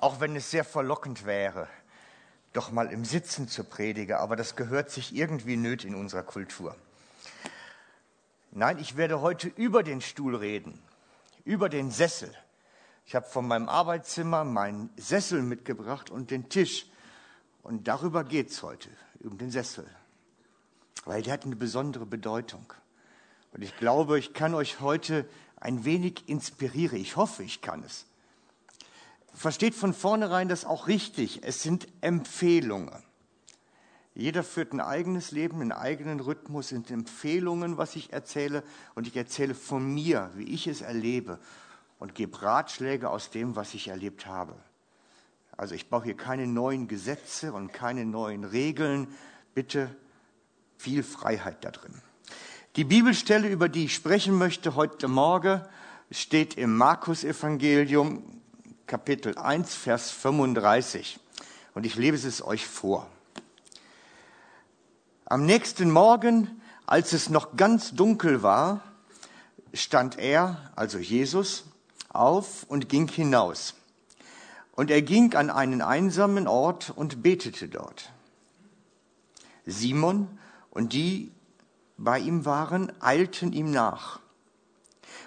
auch wenn es sehr verlockend wäre, doch mal im Sitzen zu predigen, aber das gehört sich irgendwie nöt in unserer Kultur. Nein, ich werde heute über den Stuhl reden, über den Sessel. Ich habe von meinem Arbeitszimmer meinen Sessel mitgebracht und den Tisch. Und darüber geht es heute, um den Sessel. Weil der hat eine besondere Bedeutung. Und ich glaube, ich kann euch heute ein wenig inspirieren. Ich hoffe, ich kann es. Versteht von vornherein das auch richtig. Es sind Empfehlungen. Jeder führt ein eigenes Leben, einen eigenen Rhythmus, sind Empfehlungen, was ich erzähle. Und ich erzähle von mir, wie ich es erlebe und gebe Ratschläge aus dem, was ich erlebt habe. Also ich brauche hier keine neuen Gesetze und keine neuen Regeln. Bitte viel Freiheit da drin. Die Bibelstelle, über die ich sprechen möchte heute Morgen, steht im Markus-Evangelium, Kapitel 1, Vers 35. Und ich lese es euch vor. Am nächsten Morgen, als es noch ganz dunkel war, stand er, also Jesus, auf und ging hinaus. Und er ging an einen einsamen Ort und betete dort. Simon und die bei ihm waren, eilten ihm nach.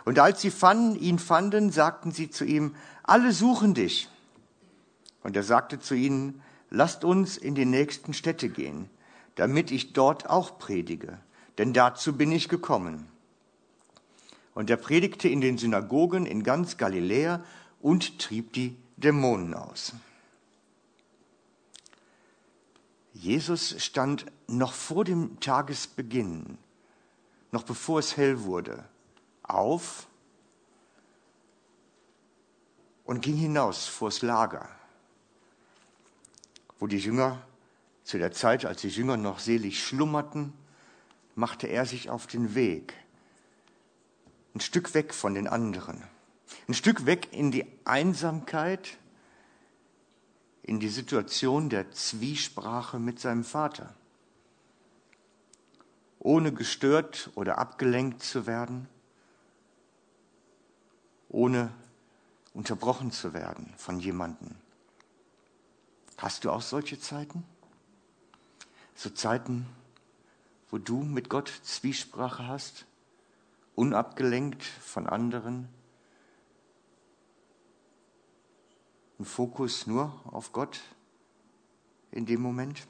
Und als sie fanden, ihn fanden, sagten sie zu ihm, alle suchen dich. Und er sagte zu ihnen, lasst uns in die nächsten Städte gehen, damit ich dort auch predige, denn dazu bin ich gekommen. Und er predigte in den Synagogen in ganz Galiläa und trieb die Dämonen aus. Jesus stand noch vor dem Tagesbeginn, noch bevor es hell wurde, auf und ging hinaus vors Lager, wo die Jünger zu der Zeit, als die Jünger noch selig schlummerten, machte er sich auf den Weg, ein Stück weg von den anderen, ein Stück weg in die Einsamkeit, in die Situation der Zwiesprache mit seinem Vater, ohne gestört oder abgelenkt zu werden, ohne unterbrochen zu werden von jemandem. Hast du auch solche Zeiten? So Zeiten, wo du mit Gott Zwiesprache hast, unabgelenkt von anderen, ein Fokus nur auf Gott in dem Moment?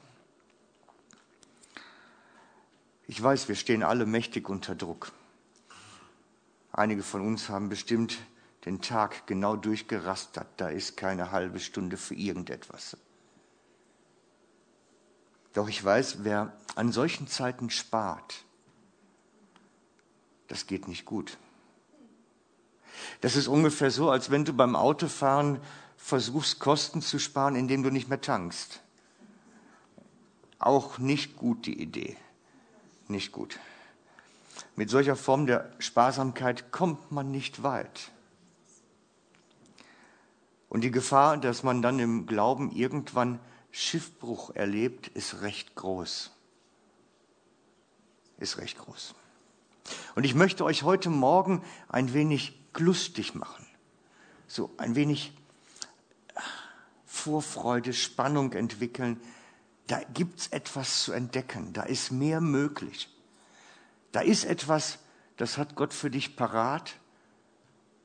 Ich weiß, wir stehen alle mächtig unter Druck. Einige von uns haben bestimmt den Tag genau durchgerastert. Da ist keine halbe Stunde für irgendetwas. Doch ich weiß, wer an solchen Zeiten spart, das geht nicht gut. Das ist ungefähr so, als wenn du beim Autofahren versuchst, Kosten zu sparen, indem du nicht mehr tankst. Auch nicht gut die Idee. Nicht gut. Mit solcher Form der Sparsamkeit kommt man nicht weit. Und die Gefahr, dass man dann im Glauben irgendwann Schiffbruch erlebt, ist recht groß. Ist recht groß. Und ich möchte euch heute Morgen ein wenig lustig machen. So ein wenig Vorfreude, Spannung entwickeln. Da gibt's etwas zu entdecken. Da ist mehr möglich. Da ist etwas, das hat Gott für dich parat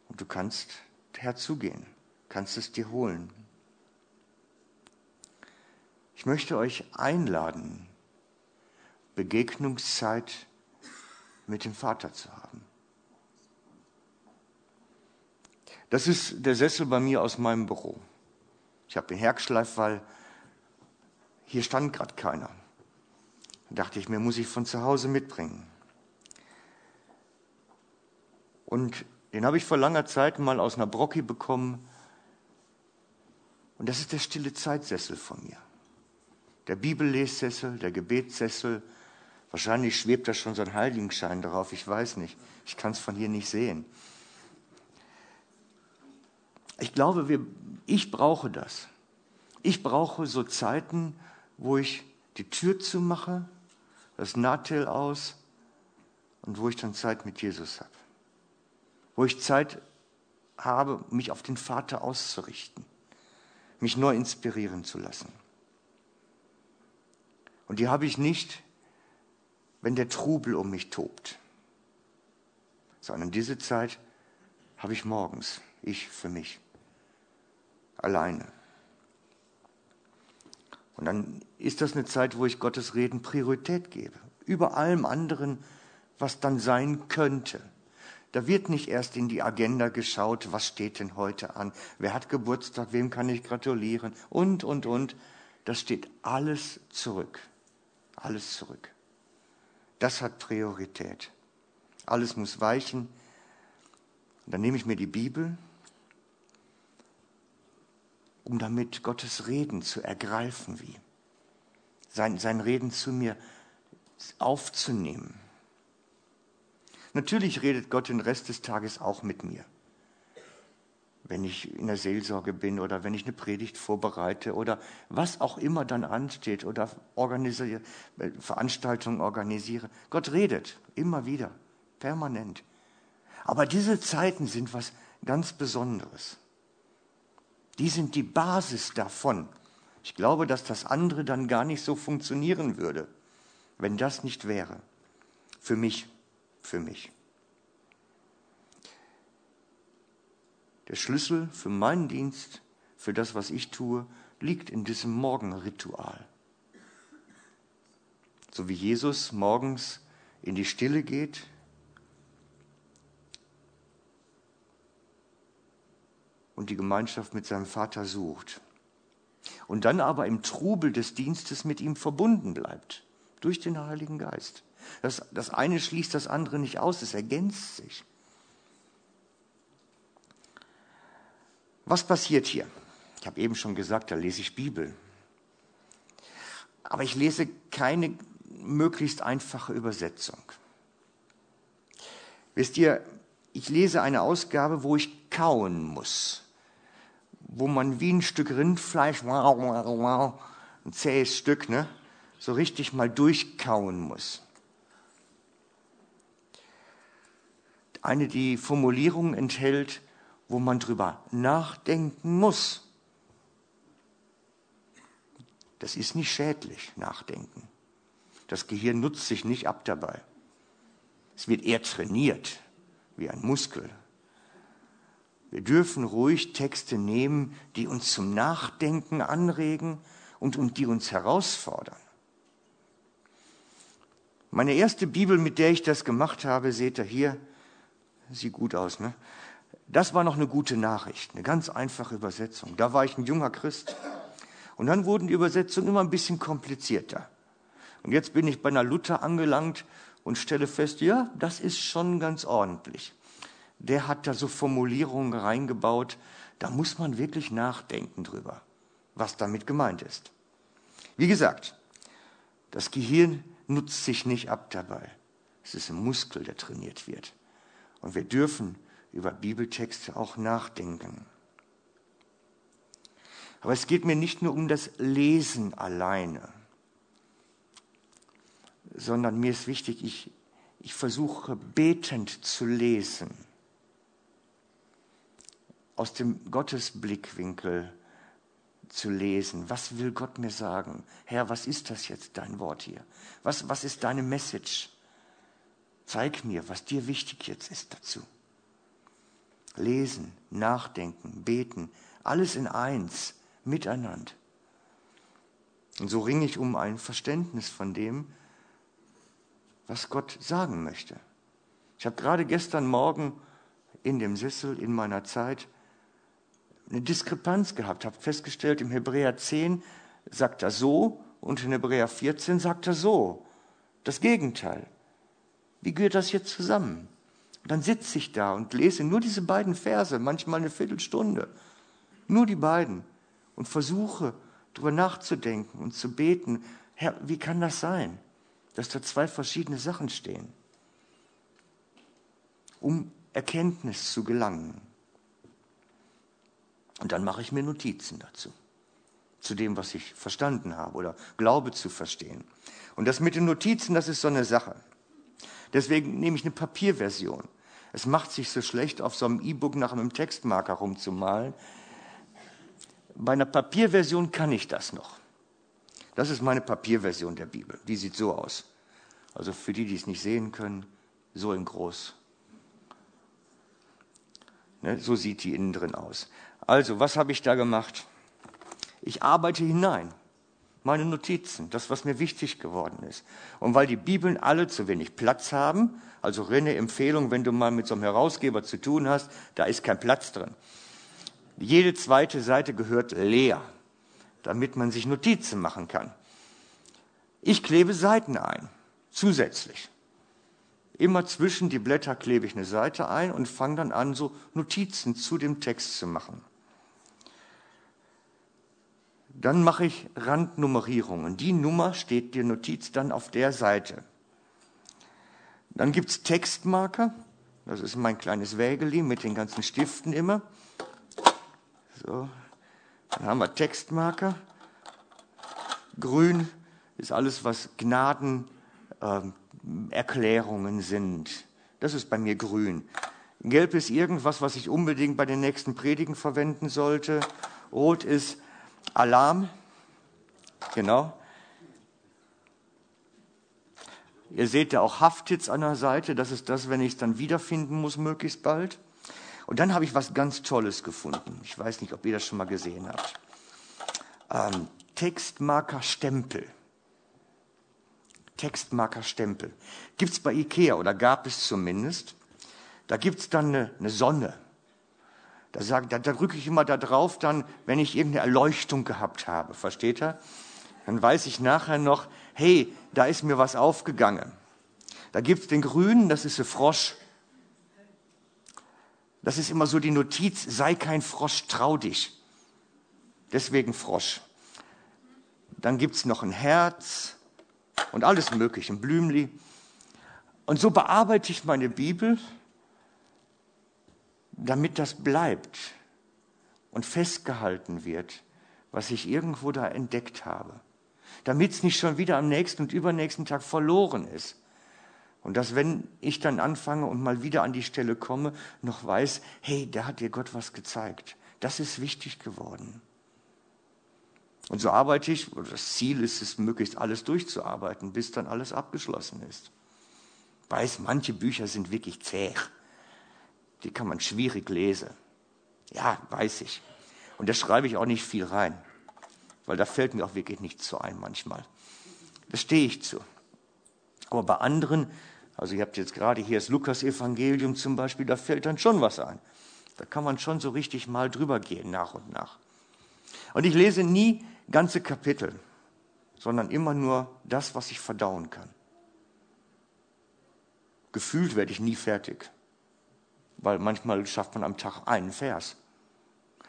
und du kannst herzugehen kannst es dir holen. Ich möchte euch einladen, Begegnungszeit mit dem Vater zu haben. Das ist der Sessel bei mir aus meinem Büro. Ich habe den Hergschleif, weil hier stand gerade keiner. Da dachte ich mir, muss ich von zu Hause mitbringen. Und den habe ich vor langer Zeit mal aus einer Brocki bekommen und das ist der stille Zeitsessel von mir. Der Bibellessessel, der Gebetssessel. Wahrscheinlich schwebt da schon so ein Heiligenschein drauf, ich weiß nicht. Ich kann es von hier nicht sehen. Ich glaube, wir, ich brauche das. Ich brauche so Zeiten, wo ich die Tür zumache, das Nahtel aus und wo ich dann Zeit mit Jesus habe. Wo ich Zeit habe, mich auf den Vater auszurichten mich neu inspirieren zu lassen. Und die habe ich nicht, wenn der Trubel um mich tobt, sondern diese Zeit habe ich morgens, ich für mich, alleine. Und dann ist das eine Zeit, wo ich Gottes Reden Priorität gebe, über allem anderen, was dann sein könnte. Da wird nicht erst in die Agenda geschaut, was steht denn heute an, wer hat Geburtstag, wem kann ich gratulieren und, und, und. Das steht alles zurück. Alles zurück. Das hat Priorität. Alles muss weichen. Dann nehme ich mir die Bibel, um damit Gottes Reden zu ergreifen, wie sein, sein Reden zu mir aufzunehmen. Natürlich redet Gott den Rest des Tages auch mit mir. Wenn ich in der Seelsorge bin oder wenn ich eine Predigt vorbereite oder was auch immer dann ansteht oder organisiere, Veranstaltungen organisiere. Gott redet immer wieder, permanent. Aber diese Zeiten sind was ganz Besonderes. Die sind die Basis davon. Ich glaube, dass das andere dann gar nicht so funktionieren würde, wenn das nicht wäre. Für mich für mich. Der Schlüssel für meinen Dienst, für das, was ich tue, liegt in diesem Morgenritual. So wie Jesus morgens in die Stille geht, und die Gemeinschaft mit seinem Vater sucht. Und dann aber im Trubel des Dienstes mit ihm verbunden bleibt, durch den Heiligen Geist. Das, das eine schließt das andere nicht aus, es ergänzt sich. Was passiert hier? Ich habe eben schon gesagt, da lese ich Bibel. Aber ich lese keine möglichst einfache Übersetzung. Wisst ihr, ich lese eine Ausgabe, wo ich kauen muss, wo man wie ein Stück Rindfleisch, ein zähes Stück, ne, so richtig mal durchkauen muss. Eine, die Formulierungen enthält, wo man drüber nachdenken muss. Das ist nicht schädlich, nachdenken. Das Gehirn nutzt sich nicht ab dabei. Es wird eher trainiert, wie ein Muskel. Wir dürfen ruhig Texte nehmen, die uns zum Nachdenken anregen und, und die uns herausfordern. Meine erste Bibel, mit der ich das gemacht habe, seht ihr hier, Sieht gut aus, ne? Das war noch eine gute Nachricht, eine ganz einfache Übersetzung. Da war ich ein junger Christ. Und dann wurden die Übersetzungen immer ein bisschen komplizierter. Und jetzt bin ich bei einer Luther angelangt und stelle fest, ja, das ist schon ganz ordentlich. Der hat da so Formulierungen reingebaut, da muss man wirklich nachdenken drüber, was damit gemeint ist. Wie gesagt, das Gehirn nutzt sich nicht ab dabei. Es ist ein Muskel, der trainiert wird. Und wir dürfen über Bibeltexte auch nachdenken. Aber es geht mir nicht nur um das Lesen alleine, sondern mir ist wichtig, ich, ich versuche betend zu lesen, aus dem Gottesblickwinkel zu lesen. Was will Gott mir sagen? Herr, was ist das jetzt, dein Wort hier? Was, was ist deine Message? Zeig mir, was dir wichtig jetzt ist dazu. Lesen, nachdenken, beten, alles in eins, miteinander. Und so ringe ich um ein Verständnis von dem, was Gott sagen möchte. Ich habe gerade gestern Morgen in dem Sessel in meiner Zeit eine Diskrepanz gehabt, habe festgestellt, im Hebräer 10 sagt er so und in Hebräer 14 sagt er so. Das Gegenteil. Wie gehört das jetzt zusammen? Dann sitze ich da und lese nur diese beiden Verse, manchmal eine Viertelstunde, nur die beiden und versuche darüber nachzudenken und zu beten, Herr, wie kann das sein, dass da zwei verschiedene Sachen stehen, um Erkenntnis zu gelangen. Und dann mache ich mir Notizen dazu, zu dem, was ich verstanden habe oder glaube zu verstehen. Und das mit den Notizen, das ist so eine Sache. Deswegen nehme ich eine Papierversion. Es macht sich so schlecht, auf so einem E-Book nach einem Textmarker rumzumalen. Bei einer Papierversion kann ich das noch. Das ist meine Papierversion der Bibel. Die sieht so aus. Also für die, die es nicht sehen können, so in groß. Ne, so sieht die innen drin aus. Also, was habe ich da gemacht? Ich arbeite hinein. Meine Notizen, das, was mir wichtig geworden ist. Und weil die Bibeln alle zu wenig Platz haben, also Renne Empfehlung, wenn du mal mit so einem Herausgeber zu tun hast, da ist kein Platz drin. Jede zweite Seite gehört leer, damit man sich Notizen machen kann. Ich klebe Seiten ein, zusätzlich. Immer zwischen die Blätter klebe ich eine Seite ein und fange dann an, so Notizen zu dem Text zu machen. Dann mache ich Randnummerierungen. Die Nummer steht die Notiz dann auf der Seite. Dann gibt es Textmarker. Das ist mein kleines Wägeli mit den ganzen Stiften immer. So. Dann haben wir Textmarker. Grün ist alles, was Gnadenerklärungen ähm, sind. Das ist bei mir grün. Gelb ist irgendwas, was ich unbedingt bei den nächsten Predigen verwenden sollte. Rot ist Alarm, genau. Ihr seht ja auch Hafttits an der Seite, das ist das, wenn ich es dann wiederfinden muss, möglichst bald. Und dann habe ich was ganz Tolles gefunden. Ich weiß nicht, ob ihr das schon mal gesehen habt. Ähm, Textmarker Stempel. Textmarker Stempel. Gibt es bei Ikea oder gab es zumindest. Da gibt es dann eine, eine Sonne da, sag, da, da drücke ich immer da drauf, dann, wenn ich irgendeine Erleuchtung gehabt habe. Versteht er? Dann weiß ich nachher noch, hey, da ist mir was aufgegangen. Da gibt es den Grünen, das ist ein Frosch. Das ist immer so die Notiz, sei kein Frosch, trau dich. Deswegen Frosch. Dann gibt es noch ein Herz und alles Mögliche, ein Blümli. Und so bearbeite ich meine Bibel damit das bleibt und festgehalten wird, was ich irgendwo da entdeckt habe. Damit es nicht schon wieder am nächsten und übernächsten Tag verloren ist. Und dass, wenn ich dann anfange und mal wieder an die Stelle komme, noch weiß, hey, da hat dir Gott was gezeigt. Das ist wichtig geworden. Und so arbeite ich, oder das Ziel ist es, möglichst alles durchzuarbeiten, bis dann alles abgeschlossen ist. Weiß, manche Bücher sind wirklich zäh die kann man schwierig lesen. Ja, weiß ich. Und da schreibe ich auch nicht viel rein, weil da fällt mir auch wirklich nichts zu ein manchmal. Da stehe ich zu. Aber bei anderen, also ihr habt jetzt gerade hier das Lukas-Evangelium zum Beispiel, da fällt dann schon was ein. Da kann man schon so richtig mal drüber gehen, nach und nach. Und ich lese nie ganze Kapitel, sondern immer nur das, was ich verdauen kann. Gefühlt werde ich nie fertig weil manchmal schafft man am Tag einen Vers.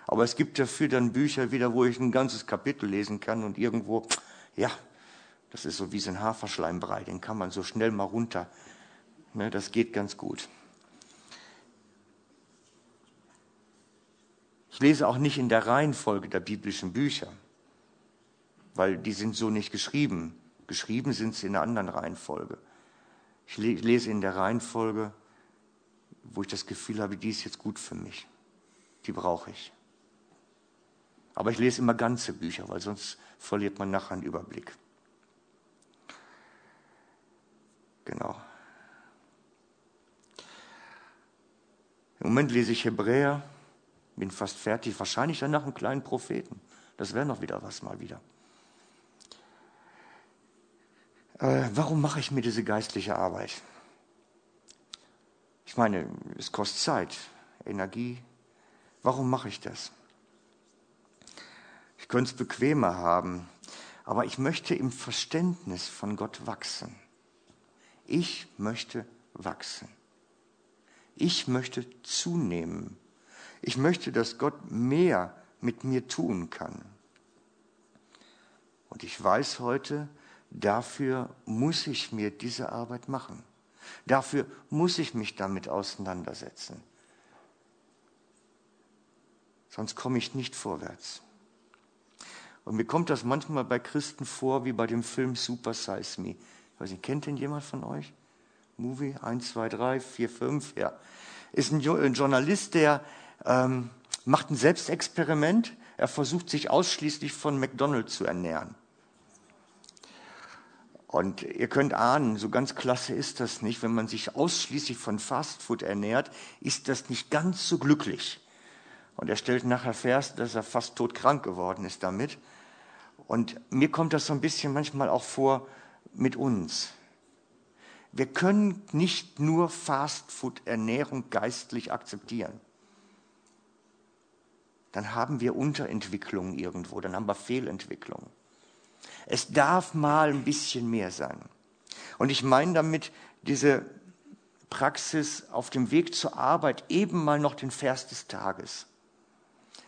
Aber es gibt dafür dann Bücher wieder, wo ich ein ganzes Kapitel lesen kann und irgendwo, ja, das ist so wie so ein Haferschleimbrei, den kann man so schnell mal runter. Ne, das geht ganz gut. Ich lese auch nicht in der Reihenfolge der biblischen Bücher, weil die sind so nicht geschrieben. Geschrieben sind sie in einer anderen Reihenfolge. Ich lese in der Reihenfolge wo ich das Gefühl habe, die ist jetzt gut für mich. Die brauche ich. Aber ich lese immer ganze Bücher, weil sonst verliert man nachher einen Überblick. Genau. Im Moment lese ich Hebräer, bin fast fertig, wahrscheinlich danach einen kleinen Propheten. Das wäre noch wieder was mal wieder. Äh, warum mache ich mir diese geistliche Arbeit? Ich meine, es kostet Zeit, Energie. Warum mache ich das? Ich könnte es bequemer haben, aber ich möchte im Verständnis von Gott wachsen. Ich möchte wachsen. Ich möchte zunehmen. Ich möchte, dass Gott mehr mit mir tun kann. Und ich weiß heute, dafür muss ich mir diese Arbeit machen. Dafür muss ich mich damit auseinandersetzen. Sonst komme ich nicht vorwärts. Und mir kommt das manchmal bei Christen vor, wie bei dem Film Super Size Me. Ich weiß nicht, kennt den jemand von euch? Movie 1, 2, 3, 4, 5, ja. Ist ein Journalist, der ähm, macht ein Selbstexperiment. Er versucht sich ausschließlich von McDonald's zu ernähren. Und ihr könnt ahnen, so ganz klasse ist das nicht. Wenn man sich ausschließlich von Fastfood ernährt, ist das nicht ganz so glücklich. Und er stellt nachher fest, dass er fast todkrank geworden ist damit. Und mir kommt das so ein bisschen manchmal auch vor mit uns. Wir können nicht nur Fastfood-Ernährung geistlich akzeptieren. Dann haben wir Unterentwicklungen irgendwo, dann haben wir Fehlentwicklungen. Es darf mal ein bisschen mehr sein. Und ich meine damit diese Praxis auf dem Weg zur Arbeit eben mal noch den Vers des Tages.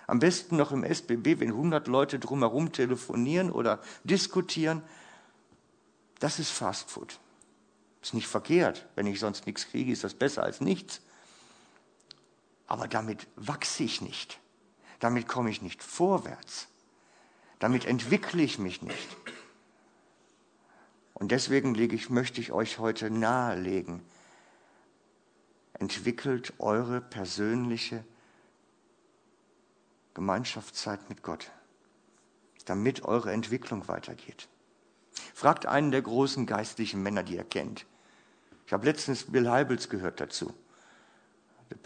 Am besten noch im SBB, wenn 100 Leute drumherum telefonieren oder diskutieren. Das ist Fast Food. Ist nicht verkehrt. Wenn ich sonst nichts kriege, ist das besser als nichts. Aber damit wachse ich nicht. Damit komme ich nicht vorwärts. Damit entwickle ich mich nicht. Und deswegen ich, möchte ich euch heute nahelegen, entwickelt eure persönliche Gemeinschaftszeit mit Gott, damit eure Entwicklung weitergeht. Fragt einen der großen geistlichen Männer, die ihr kennt. Ich habe letztens Bill Heibels gehört dazu. Der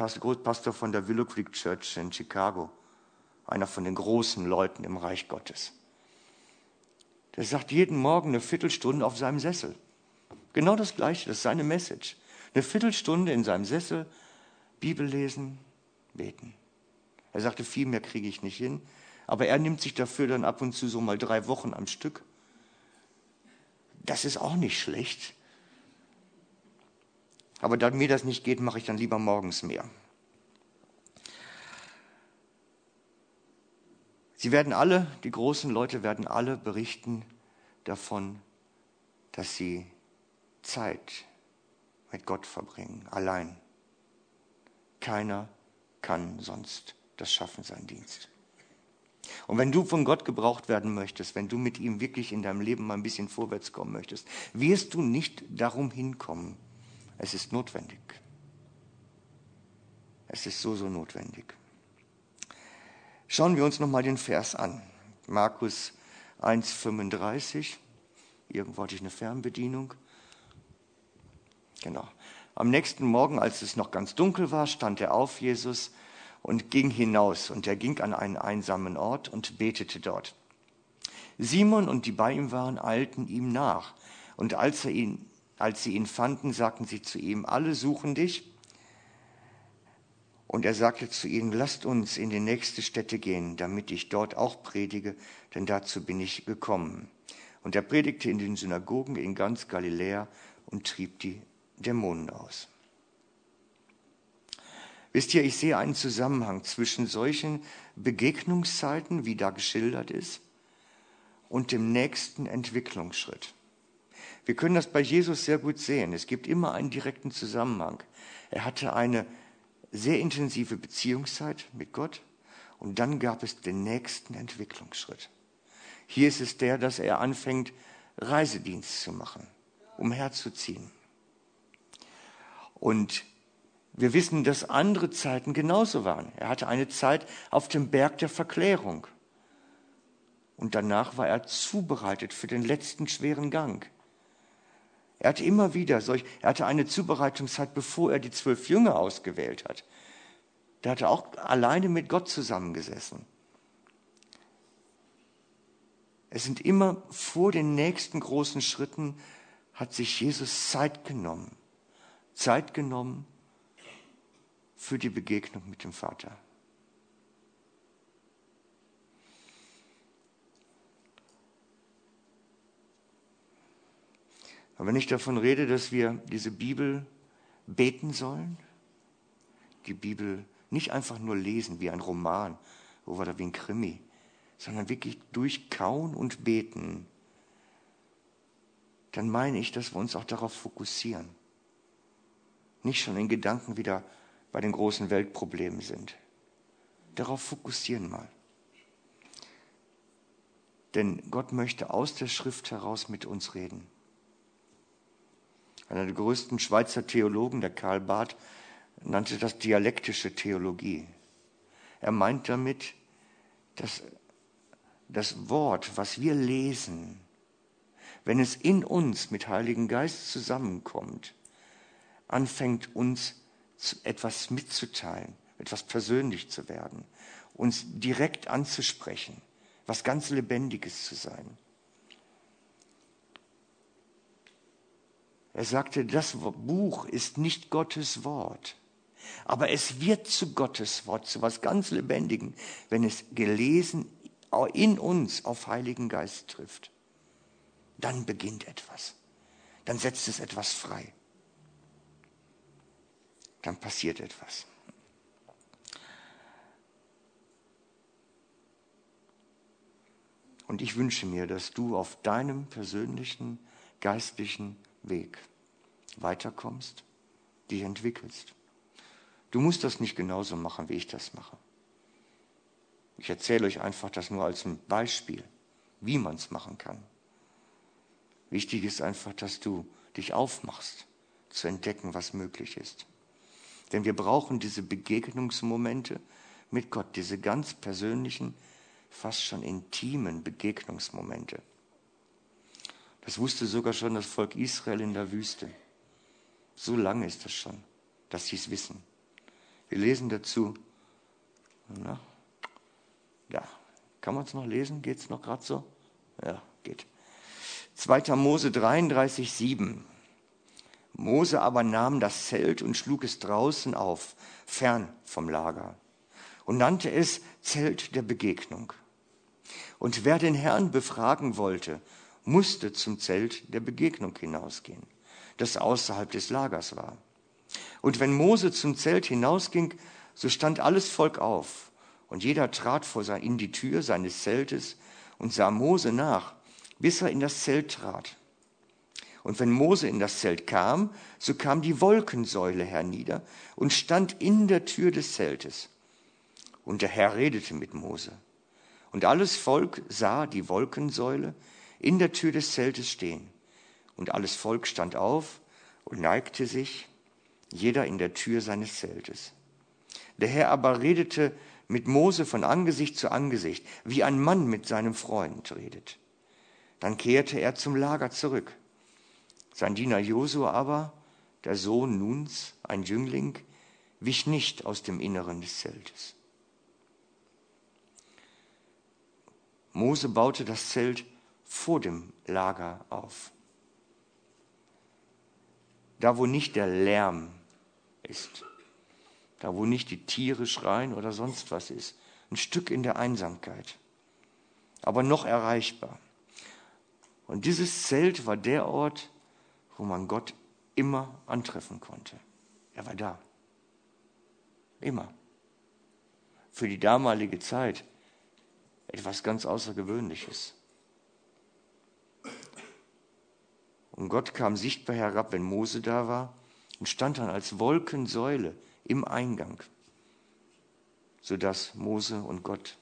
Pastor von der Willow Creek Church in Chicago einer von den großen Leuten im Reich Gottes. Der sagt jeden Morgen eine Viertelstunde auf seinem Sessel. Genau das Gleiche, das ist seine Message. Eine Viertelstunde in seinem Sessel, Bibel lesen, beten. Er sagte, viel mehr kriege ich nicht hin. Aber er nimmt sich dafür dann ab und zu so mal drei Wochen am Stück. Das ist auch nicht schlecht. Aber da mir das nicht geht, mache ich dann lieber morgens mehr. Sie werden alle, die großen Leute werden alle berichten davon, dass sie Zeit mit Gott verbringen, allein. Keiner kann sonst das schaffen, sein Dienst. Und wenn du von Gott gebraucht werden möchtest, wenn du mit ihm wirklich in deinem Leben mal ein bisschen vorwärts kommen möchtest, wirst du nicht darum hinkommen. Es ist notwendig. Es ist so, so notwendig. Schauen wir uns nochmal den Vers an. Markus 1,35. Irgendwo hatte ich eine Fernbedienung. Genau. Am nächsten Morgen, als es noch ganz dunkel war, stand er auf, Jesus, und ging hinaus. Und er ging an einen einsamen Ort und betete dort. Simon und die bei ihm waren, eilten ihm nach. Und als, er ihn, als sie ihn fanden, sagten sie zu ihm, alle suchen dich. Und er sagte zu ihnen, lasst uns in die nächste Stätte gehen, damit ich dort auch predige, denn dazu bin ich gekommen. Und er predigte in den Synagogen in ganz Galiläa und trieb die Dämonen aus. Wisst ihr, ich sehe einen Zusammenhang zwischen solchen Begegnungszeiten, wie da geschildert ist, und dem nächsten Entwicklungsschritt. Wir können das bei Jesus sehr gut sehen. Es gibt immer einen direkten Zusammenhang. Er hatte eine sehr intensive Beziehungszeit mit Gott und dann gab es den nächsten Entwicklungsschritt. Hier ist es der, dass er anfängt, Reisedienst zu machen, umherzuziehen. Und wir wissen, dass andere Zeiten genauso waren. Er hatte eine Zeit auf dem Berg der Verklärung. Und danach war er zubereitet für den letzten schweren Gang. Er hatte immer wieder solch, er hatte eine Zubereitungszeit, bevor er die zwölf Jünger ausgewählt hat. Der hatte auch alleine mit Gott zusammengesessen. Es sind immer vor den nächsten großen Schritten hat sich Jesus Zeit genommen. Zeit genommen für die Begegnung mit dem Vater. Aber wenn ich davon rede, dass wir diese Bibel beten sollen, die Bibel nicht einfach nur lesen wie ein Roman oder wie ein Krimi, sondern wirklich durchkauen und beten, dann meine ich, dass wir uns auch darauf fokussieren. Nicht schon in Gedanken wieder bei den großen Weltproblemen sind. Darauf fokussieren mal. Denn Gott möchte aus der Schrift heraus mit uns reden. Einer der größten Schweizer Theologen, der Karl Barth, nannte das dialektische Theologie. Er meint damit dass das Wort, was wir lesen, wenn es in uns mit Heiligen Geist zusammenkommt, anfängt uns etwas mitzuteilen, etwas persönlich zu werden, uns direkt anzusprechen, was ganz Lebendiges zu sein. Er sagte, das Buch ist nicht Gottes Wort, aber es wird zu Gottes Wort, zu was ganz Lebendigen, wenn es gelesen in uns auf Heiligen Geist trifft. Dann beginnt etwas. Dann setzt es etwas frei. Dann passiert etwas. Und ich wünsche mir, dass du auf deinem persönlichen geistlichen Weg weiterkommst, dich entwickelst. Du musst das nicht genauso machen, wie ich das mache. Ich erzähle euch einfach das nur als ein Beispiel, wie man es machen kann. Wichtig ist einfach, dass du dich aufmachst, zu entdecken, was möglich ist. Denn wir brauchen diese Begegnungsmomente mit Gott, diese ganz persönlichen, fast schon intimen Begegnungsmomente. Das wusste sogar schon das Volk Israel in der Wüste. So lange ist das schon, dass sie es wissen. Wir lesen dazu. Na, ja, kann man es noch lesen? Geht es noch gerade so? Ja, geht. 2. Mose 33, 7. Mose aber nahm das Zelt und schlug es draußen auf, fern vom Lager, und nannte es Zelt der Begegnung. Und wer den Herrn befragen wollte, musste zum Zelt der Begegnung hinausgehen, das außerhalb des Lagers war. Und wenn Mose zum Zelt hinausging, so stand alles Volk auf, und jeder trat vor sein, in die Tür seines Zeltes und sah Mose nach, bis er in das Zelt trat. Und wenn Mose in das Zelt kam, so kam die Wolkensäule hernieder und stand in der Tür des Zeltes. Und der Herr redete mit Mose. Und alles Volk sah die Wolkensäule in der Tür des Zeltes stehen. Und alles Volk stand auf und neigte sich, jeder in der Tür seines Zeltes. Der Herr aber redete mit Mose von Angesicht zu Angesicht, wie ein Mann mit seinem Freund redet. Dann kehrte er zum Lager zurück. Sein Diener Josua aber, der Sohn Nuns, ein Jüngling, wich nicht aus dem Inneren des Zeltes. Mose baute das Zelt vor dem Lager auf. Da, wo nicht der Lärm ist, da, wo nicht die Tiere schreien oder sonst was ist, ein Stück in der Einsamkeit, aber noch erreichbar. Und dieses Zelt war der Ort, wo man Gott immer antreffen konnte. Er war da. Immer. Für die damalige Zeit etwas ganz Außergewöhnliches. Und Gott kam sichtbar herab, wenn Mose da war, und stand dann als Wolkensäule im Eingang, sodass Mose und Gott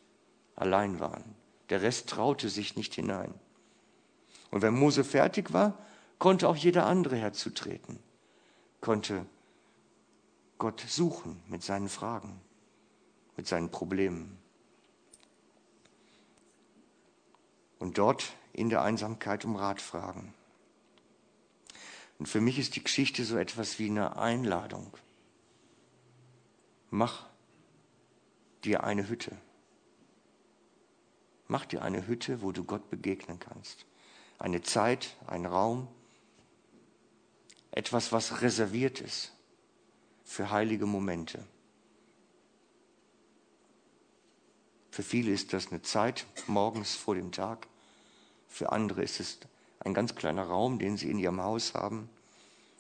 allein waren. Der Rest traute sich nicht hinein. Und wenn Mose fertig war, konnte auch jeder andere herzutreten, konnte Gott suchen mit seinen Fragen, mit seinen Problemen. Und dort in der Einsamkeit um Rat fragen. Und für mich ist die Geschichte so etwas wie eine Einladung. Mach dir eine Hütte. Mach dir eine Hütte, wo du Gott begegnen kannst. Eine Zeit, ein Raum, etwas, was reserviert ist für heilige Momente. Für viele ist das eine Zeit morgens vor dem Tag. Für andere ist es ein ganz kleiner Raum, den sie in ihrem Haus haben.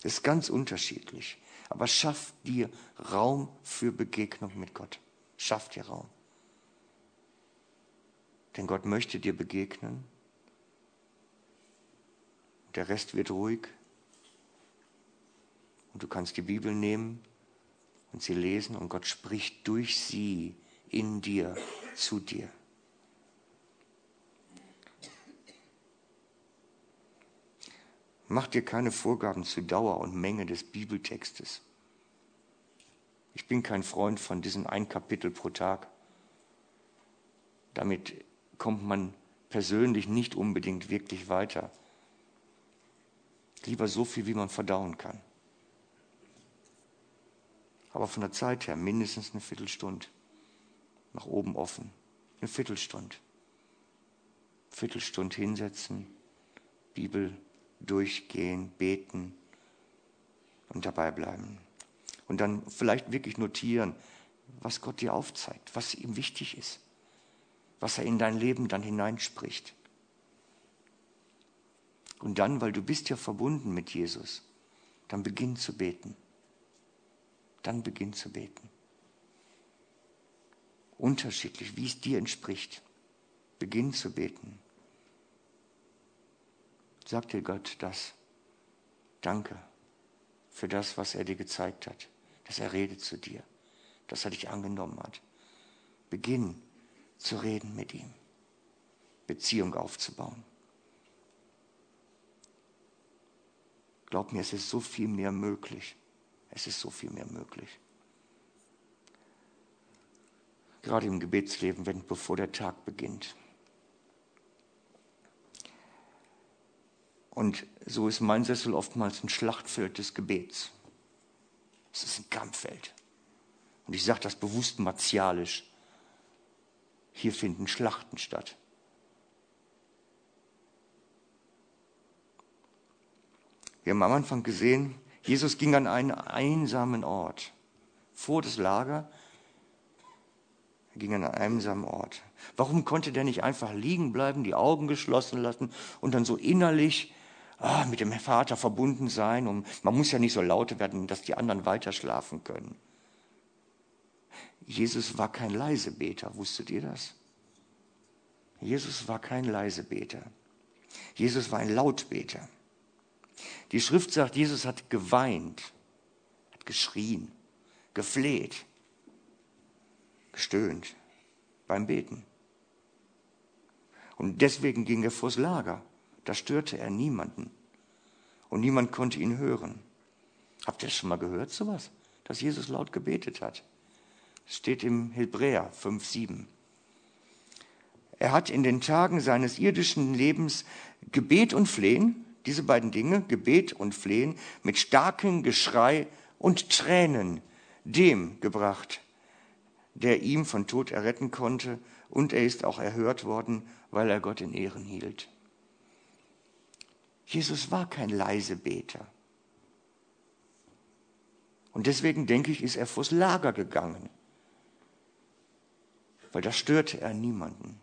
Das ist ganz unterschiedlich. Aber schaff dir Raum für Begegnung mit Gott. Schaff dir Raum. Denn Gott möchte dir begegnen. Der Rest wird ruhig. Und du kannst die Bibel nehmen und sie lesen und Gott spricht durch sie in dir, zu dir. Mach dir keine Vorgaben zu Dauer und Menge des Bibeltextes. Ich bin kein Freund von diesem ein Kapitel pro Tag. damit kommt man persönlich nicht unbedingt wirklich weiter. Lieber so viel, wie man verdauen kann. Aber von der Zeit her mindestens eine Viertelstunde. Nach oben offen. Eine Viertelstunde. Viertelstunde hinsetzen, Bibel durchgehen, beten und dabei bleiben. Und dann vielleicht wirklich notieren, was Gott dir aufzeigt, was ihm wichtig ist, was er in dein Leben dann hineinspricht. Und dann, weil du bist ja verbunden mit Jesus, dann beginn zu beten. Dann beginn zu beten. Unterschiedlich, wie es dir entspricht. Beginn zu beten. Sag dir Gott das. Danke für das, was er dir gezeigt hat, dass er redet zu dir, dass er dich angenommen hat. Beginn zu reden mit ihm, Beziehung aufzubauen. Glaub mir, es ist so viel mehr möglich. Es ist so viel mehr möglich. Gerade im Gebetsleben, wenn bevor der Tag beginnt. Und so ist mein Sessel oftmals ein Schlachtfeld des Gebets. Es ist ein Kampffeld. Und ich sage das bewusst martialisch. Hier finden Schlachten statt. Wir haben am Anfang gesehen, Jesus ging an einen einsamen Ort. Vor das Lager, er ging an einen einsamen Ort. Warum konnte der nicht einfach liegen bleiben, die Augen geschlossen lassen und dann so innerlich ah, mit dem Vater verbunden sein. Und man muss ja nicht so laut werden, dass die anderen weiter schlafen können. Jesus war kein Leisebeter, wusstet ihr das? Jesus war kein Leisebeter. Jesus war ein Lautbeter. Die Schrift sagt, Jesus hat geweint, hat geschrien, gefleht, gestöhnt beim Beten. Und deswegen ging er vors Lager. Da störte er niemanden. Und niemand konnte ihn hören. Habt ihr das schon mal gehört, sowas? Dass Jesus laut gebetet hat. Das steht im Hebräer 5,7. Er hat in den Tagen seines irdischen Lebens Gebet und Flehen, diese beiden Dinge, Gebet und Flehen, mit starkem Geschrei und Tränen dem gebracht, der ihm von Tod erretten konnte, und er ist auch erhört worden, weil er Gott in Ehren hielt. Jesus war kein Leisebeter. Und deswegen denke ich, ist er vors Lager gegangen. Weil da störte er niemanden.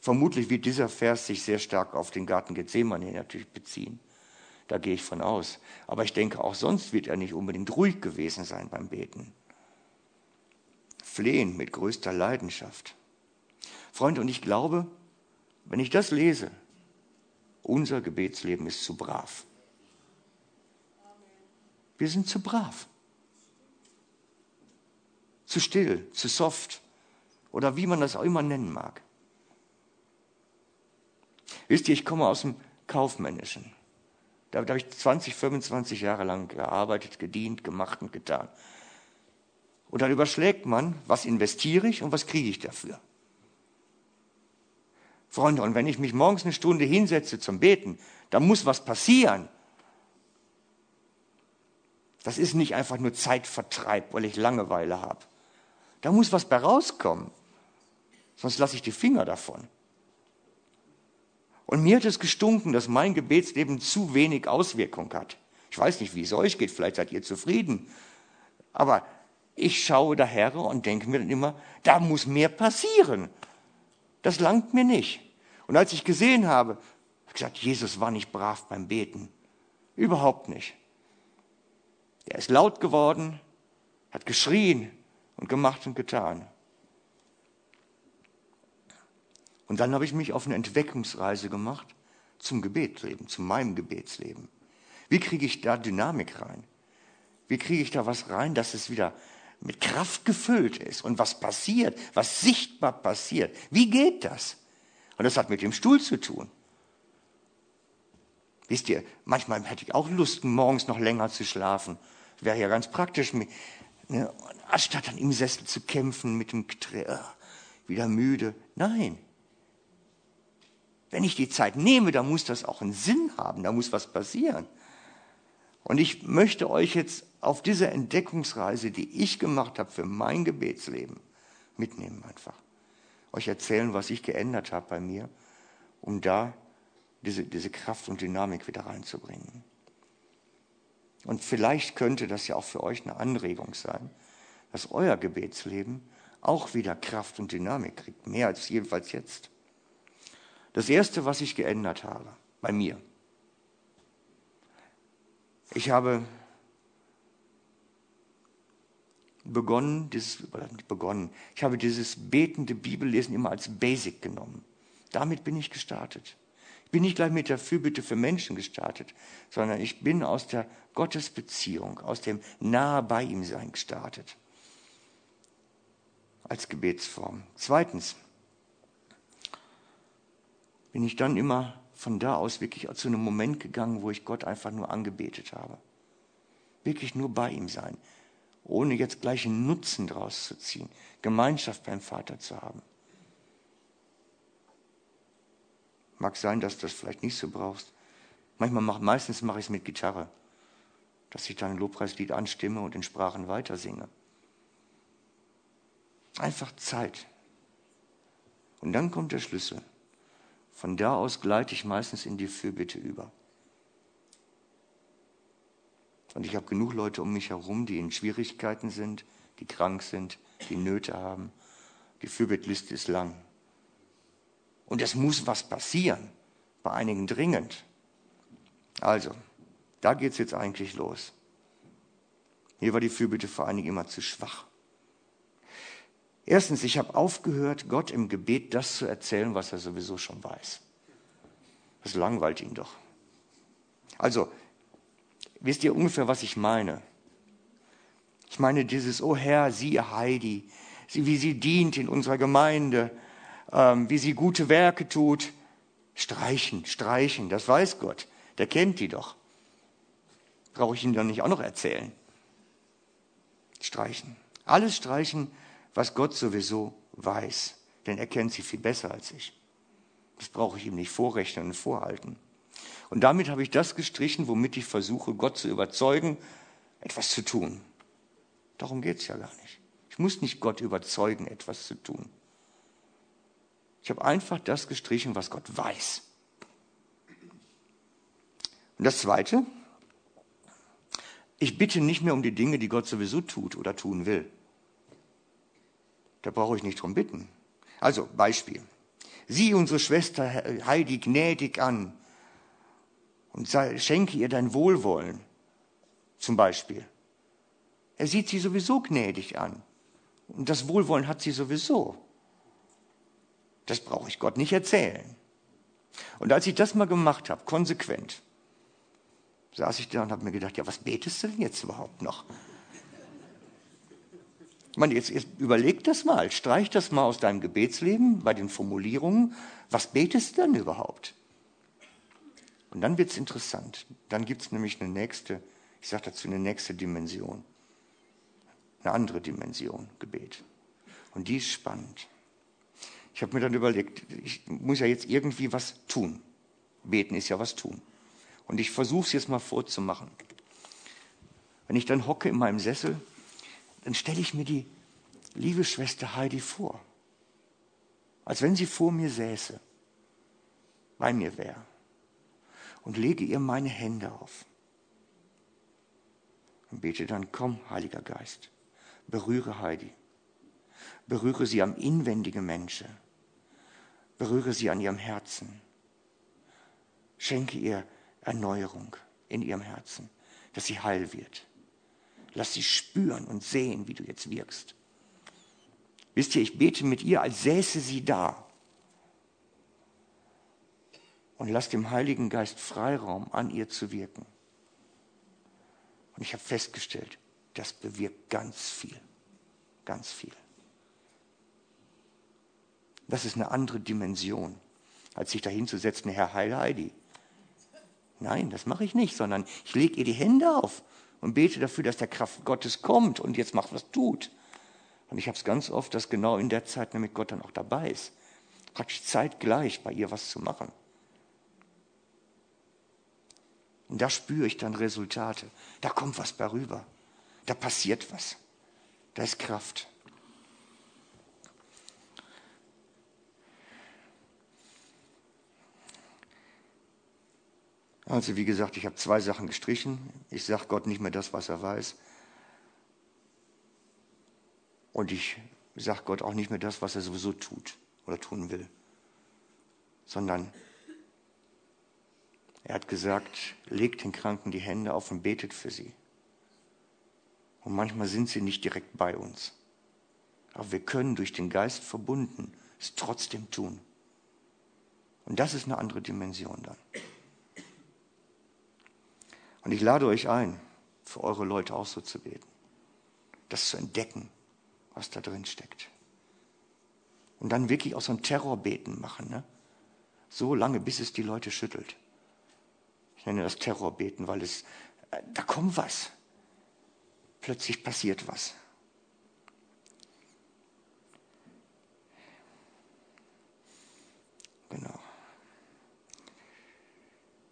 Vermutlich wird dieser Vers sich sehr stark auf den Garten Gethsemane natürlich beziehen. Da gehe ich von aus. Aber ich denke, auch sonst wird er nicht unbedingt ruhig gewesen sein beim Beten. Flehen mit größter Leidenschaft. Freunde, und ich glaube, wenn ich das lese, unser Gebetsleben ist zu brav. Wir sind zu brav. Zu still, zu soft oder wie man das auch immer nennen mag. Wisst ihr, ich komme aus dem Kaufmännischen. Da, habe ich 20, 25 Jahre lang gearbeitet, gedient, gemacht und getan. Und dann überschlägt man, was investiere ich und was kriege ich dafür. Freunde, und wenn ich mich morgens eine Stunde hinsetze zum Beten, dann muss was passieren. Das ist nicht einfach nur Zeitvertreib, weil ich Langeweile habe. Da muss was bei rauskommen. Sonst lasse ich die Finger davon. Und mir hat es gestunken, dass mein Gebetsleben zu wenig Auswirkung hat. Ich weiß nicht, wie es euch geht, vielleicht seid ihr zufrieden. Aber ich schaue daher und denke mir dann immer, da muss mehr passieren. Das langt mir nicht. Und als ich gesehen habe, habe ich gesagt, Jesus war nicht brav beim Beten. Überhaupt nicht. Er ist laut geworden, hat geschrien und gemacht und getan. Und dann habe ich mich auf eine Entweckungsreise gemacht zum Gebetsleben, zu meinem Gebetsleben. Wie kriege ich da Dynamik rein? Wie kriege ich da was rein, dass es wieder mit Kraft gefüllt ist und was passiert, was sichtbar passiert. Wie geht das? Und das hat mit dem Stuhl zu tun. Wisst ihr, manchmal hätte ich auch Lust, morgens noch länger zu schlafen. Wäre ja ganz praktisch. Ne? Anstatt dann im Sessel zu kämpfen mit dem Geträ wieder müde. Nein. Wenn ich die Zeit nehme, dann muss das auch einen Sinn haben, da muss was passieren. Und ich möchte euch jetzt auf diese Entdeckungsreise, die ich gemacht habe für mein Gebetsleben, mitnehmen einfach. Euch erzählen, was ich geändert habe bei mir, um da diese, diese Kraft und Dynamik wieder reinzubringen. Und vielleicht könnte das ja auch für euch eine Anregung sein, dass euer Gebetsleben auch wieder Kraft und Dynamik kriegt, mehr als jedenfalls jetzt. Das Erste, was ich geändert habe bei mir, ich habe begonnen, dieses, nicht begonnen, ich habe dieses betende Bibellesen immer als Basic genommen. Damit bin ich gestartet. Ich bin nicht gleich mit der Fürbitte für Menschen gestartet, sondern ich bin aus der Gottesbeziehung, aus dem nahe bei ihm sein gestartet. Als Gebetsform. Zweitens bin ich dann immer von da aus wirklich zu einem Moment gegangen, wo ich Gott einfach nur angebetet habe. Wirklich nur bei ihm sein, ohne jetzt gleich einen Nutzen draus zu ziehen, Gemeinschaft beim Vater zu haben. Mag sein, dass du das vielleicht nicht so brauchst. Manchmal mach, meistens mache ich es mit Gitarre, dass ich dann ein Lobpreislied anstimme und in Sprachen weitersinge. Einfach Zeit. Und dann kommt der Schlüssel. Von da aus gleite ich meistens in die Fürbitte über. Und ich habe genug Leute um mich herum, die in Schwierigkeiten sind, die krank sind, die Nöte haben. Die Fürbittliste ist lang. Und es muss was passieren, bei einigen dringend. Also, da geht es jetzt eigentlich los. Hier war die Fürbitte vor einigen immer zu schwach. Erstens, ich habe aufgehört, Gott im Gebet das zu erzählen, was er sowieso schon weiß. Das langweilt ihn doch. Also, wisst ihr ungefähr, was ich meine? Ich meine dieses, oh Herr, siehe Heidi, wie sie dient in unserer Gemeinde, ähm, wie sie gute Werke tut. Streichen, streichen, das weiß Gott. Der kennt die doch. Brauche ich ihm dann nicht auch noch erzählen? Streichen. Alles streichen, was Gott sowieso weiß. Denn er kennt sie viel besser als ich. Das brauche ich ihm nicht vorrechnen und vorhalten. Und damit habe ich das gestrichen, womit ich versuche, Gott zu überzeugen, etwas zu tun. Darum geht es ja gar nicht. Ich muss nicht Gott überzeugen, etwas zu tun. Ich habe einfach das gestrichen, was Gott weiß. Und das Zweite, ich bitte nicht mehr um die Dinge, die Gott sowieso tut oder tun will. Da brauche ich nicht drum bitten. Also Beispiel. Sieh unsere Schwester Heidi gnädig an und schenke ihr dein Wohlwollen. Zum Beispiel. Er sieht sie sowieso gnädig an. Und das Wohlwollen hat sie sowieso. Das brauche ich Gott nicht erzählen. Und als ich das mal gemacht habe, konsequent, saß ich da und habe mir gedacht, ja, was betest du denn jetzt überhaupt noch? Ich meine, jetzt, jetzt überleg das mal, streich das mal aus deinem Gebetsleben bei den Formulierungen. Was betest du denn überhaupt? Und dann wird es interessant. Dann gibt es nämlich eine nächste, ich sage dazu eine nächste Dimension. Eine andere Dimension, Gebet. Und die ist spannend. Ich habe mir dann überlegt, ich muss ja jetzt irgendwie was tun. Beten ist ja was tun. Und ich versuche es jetzt mal vorzumachen. Wenn ich dann hocke in meinem Sessel, dann stelle ich mir die liebe Schwester Heidi vor. Als wenn sie vor mir säße, bei mir wäre. Und lege ihr meine Hände auf. Und bete dann, komm, Heiliger Geist, berühre Heidi. Berühre sie am inwendigen Menschen. Berühre sie an ihrem Herzen. Schenke ihr Erneuerung in ihrem Herzen, dass sie heil wird. Lass sie spüren und sehen, wie du jetzt wirkst. Wisst ihr, ich bete mit ihr, als säße sie da. Und lass dem Heiligen Geist Freiraum, an ihr zu wirken. Und ich habe festgestellt, das bewirkt ganz viel. Ganz viel. Das ist eine andere Dimension, als sich dahinzusetzen, Herr Heil Heidi. Nein, das mache ich nicht, sondern ich lege ihr die Hände auf und bete dafür, dass der Kraft Gottes kommt und jetzt macht, was tut. Und ich habe es ganz oft, dass genau in der Zeit nämlich Gott dann auch dabei ist. Praktisch zeitgleich bei ihr was zu machen. Und da spüre ich dann Resultate. Da kommt was bei rüber. Da passiert was. Da ist Kraft. Also wie gesagt, ich habe zwei Sachen gestrichen. Ich sage Gott nicht mehr das, was er weiß. Und ich sage Gott auch nicht mehr das, was er sowieso tut oder tun will. Sondern er hat gesagt, legt den Kranken die Hände auf und betet für sie. Und manchmal sind sie nicht direkt bei uns. Aber wir können durch den Geist verbunden es trotzdem tun. Und das ist eine andere Dimension dann. Und ich lade euch ein, für eure Leute auch so zu beten. Das zu entdecken, was da drin steckt. Und dann wirklich auch so ein Terrorbeten machen. Ne? So lange, bis es die Leute schüttelt. Ich nenne das Terrorbeten, weil es, äh, da kommt was. Plötzlich passiert was. Genau.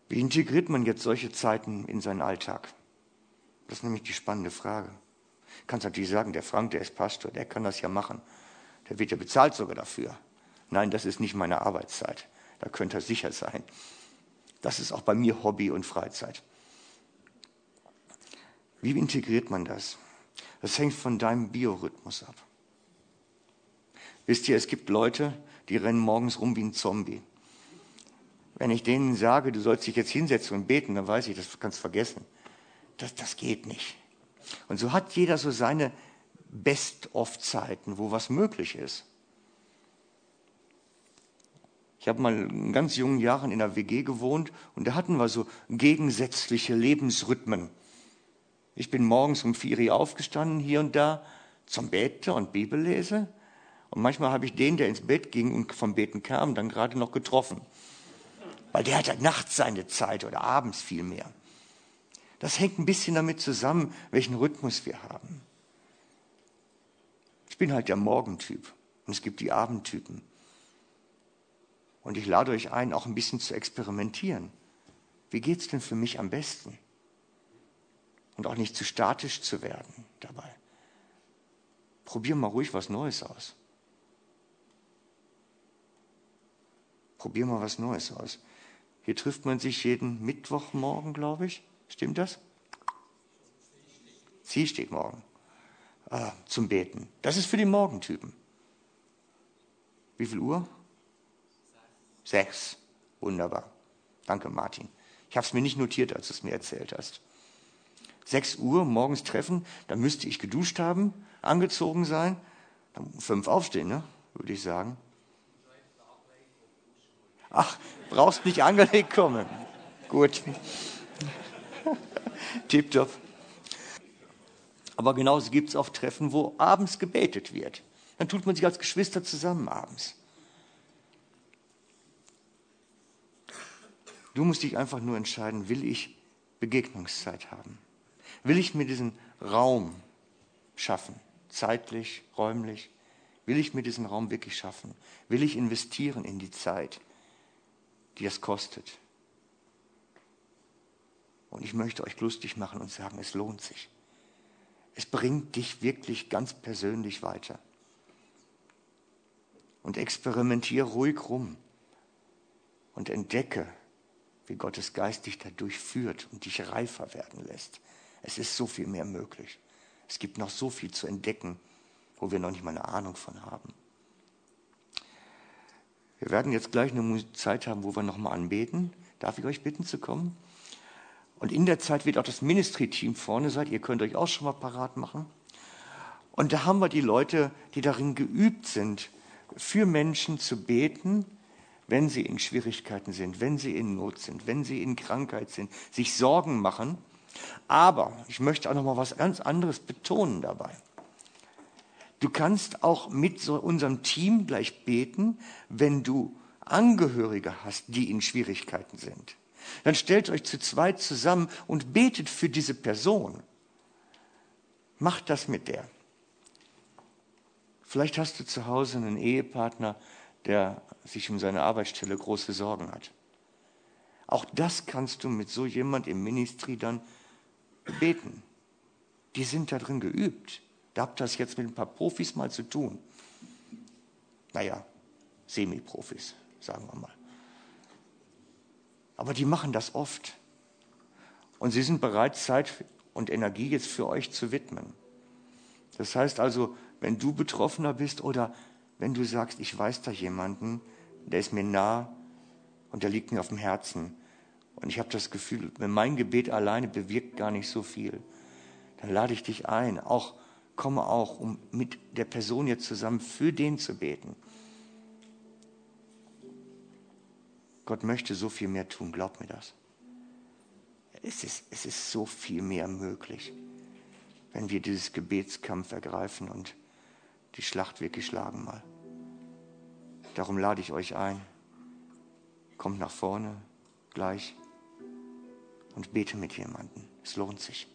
Wie integriert man jetzt solche Zeiten in seinen Alltag? Das ist nämlich die spannende Frage. Du kannst natürlich sagen, der Frank, der ist Pastor, der kann das ja machen. Der wird ja bezahlt sogar dafür. Nein, das ist nicht meine Arbeitszeit. Da könnt ihr sicher sein. Das ist auch bei mir Hobby und Freizeit. Wie integriert man das? Das hängt von deinem Biorhythmus ab. Wisst ihr, es gibt Leute, die rennen morgens rum wie ein Zombie. Wenn ich denen sage, du sollst dich jetzt hinsetzen und beten, dann weiß ich, das kannst du vergessen. Das, das geht nicht. Und so hat jeder so seine Best-of-Zeiten, wo was möglich ist. Ich habe mal in ganz jungen Jahren in einer WG gewohnt und da hatten wir so gegensätzliche Lebensrhythmen. Ich bin morgens um vier Uhr aufgestanden, hier und da, zum Bete und Bibellese. Und manchmal habe ich den, der ins Bett ging und vom Beten kam, dann gerade noch getroffen. Weil der hat ja nachts seine Zeit oder abends viel mehr. Das hängt ein bisschen damit zusammen, welchen Rhythmus wir haben. Ich bin halt der Morgentyp und es gibt die Abendtypen. Und ich lade euch ein, auch ein bisschen zu experimentieren. Wie geht es denn für mich am besten? Und auch nicht zu statisch zu werden dabei. Probier mal ruhig was Neues aus. Probier mal was Neues aus. Hier trifft man sich jeden Mittwochmorgen, glaube ich. Stimmt das? Sie steht morgen. Ah, zum Beten. Das ist für die Morgentypen. Wie viel Uhr? Sechs. Wunderbar. Danke, Martin. Ich habe es mir nicht notiert, als du es mir erzählt hast. Sechs Uhr morgens treffen, dann müsste ich geduscht haben, angezogen sein, dann fünf aufstehen, ne? würde ich sagen. Ach, brauchst nicht angelegt kommen. Gut. Tipptopp. Aber genauso gibt es auch Treffen, wo abends gebetet wird. Dann tut man sich als Geschwister zusammen abends. Du musst dich einfach nur entscheiden, will ich Begegnungszeit haben? Will ich mir diesen Raum schaffen, zeitlich, räumlich? Will ich mir diesen Raum wirklich schaffen? Will ich investieren in die Zeit, die es kostet? Und ich möchte euch lustig machen und sagen, es lohnt sich. Es bringt dich wirklich ganz persönlich weiter. Und experimentiere ruhig rum und entdecke, wie Gottes Geist dich dadurch führt und dich reifer werden lässt. Es ist so viel mehr möglich. Es gibt noch so viel zu entdecken, wo wir noch nicht mal eine Ahnung von haben. Wir werden jetzt gleich eine Zeit haben, wo wir nochmal anbeten. Darf ich euch bitten zu kommen? Und in der Zeit wird auch das Ministry-Team vorne sein. Ihr könnt euch auch schon mal parat machen. Und da haben wir die Leute, die darin geübt sind, für Menschen zu beten, wenn sie in Schwierigkeiten sind, wenn sie in Not sind, wenn sie in Krankheit sind, sich Sorgen machen. Aber ich möchte auch noch mal was ganz anderes betonen dabei. Du kannst auch mit so unserem Team gleich beten, wenn du Angehörige hast, die in Schwierigkeiten sind. Dann stellt euch zu zweit zusammen und betet für diese Person. Mach das mit der. Vielleicht hast du zu Hause einen Ehepartner, der sich um seine Arbeitsstelle große Sorgen hat. Auch das kannst du mit so jemand im Ministry dann beten. Die sind da drin geübt. Da habt ihr das jetzt mit ein paar Profis mal zu tun. Naja, Semi-Profis, sagen wir mal. Aber die machen das oft. Und sie sind bereit, Zeit und Energie jetzt für euch zu widmen. Das heißt also, wenn du Betroffener bist oder wenn du sagst, ich weiß da jemanden, der ist mir nah und der liegt mir auf dem Herzen und ich habe das Gefühl, wenn mein Gebet alleine bewirkt gar nicht so viel, dann lade ich dich ein, auch komme auch, um mit der Person jetzt zusammen für den zu beten. Gott möchte so viel mehr tun, glaub mir das. Es ist, es ist so viel mehr möglich, wenn wir dieses Gebetskampf ergreifen und die Schlacht wirklich schlagen mal. Darum lade ich euch ein. Kommt nach vorne gleich und bete mit jemandem. Es lohnt sich.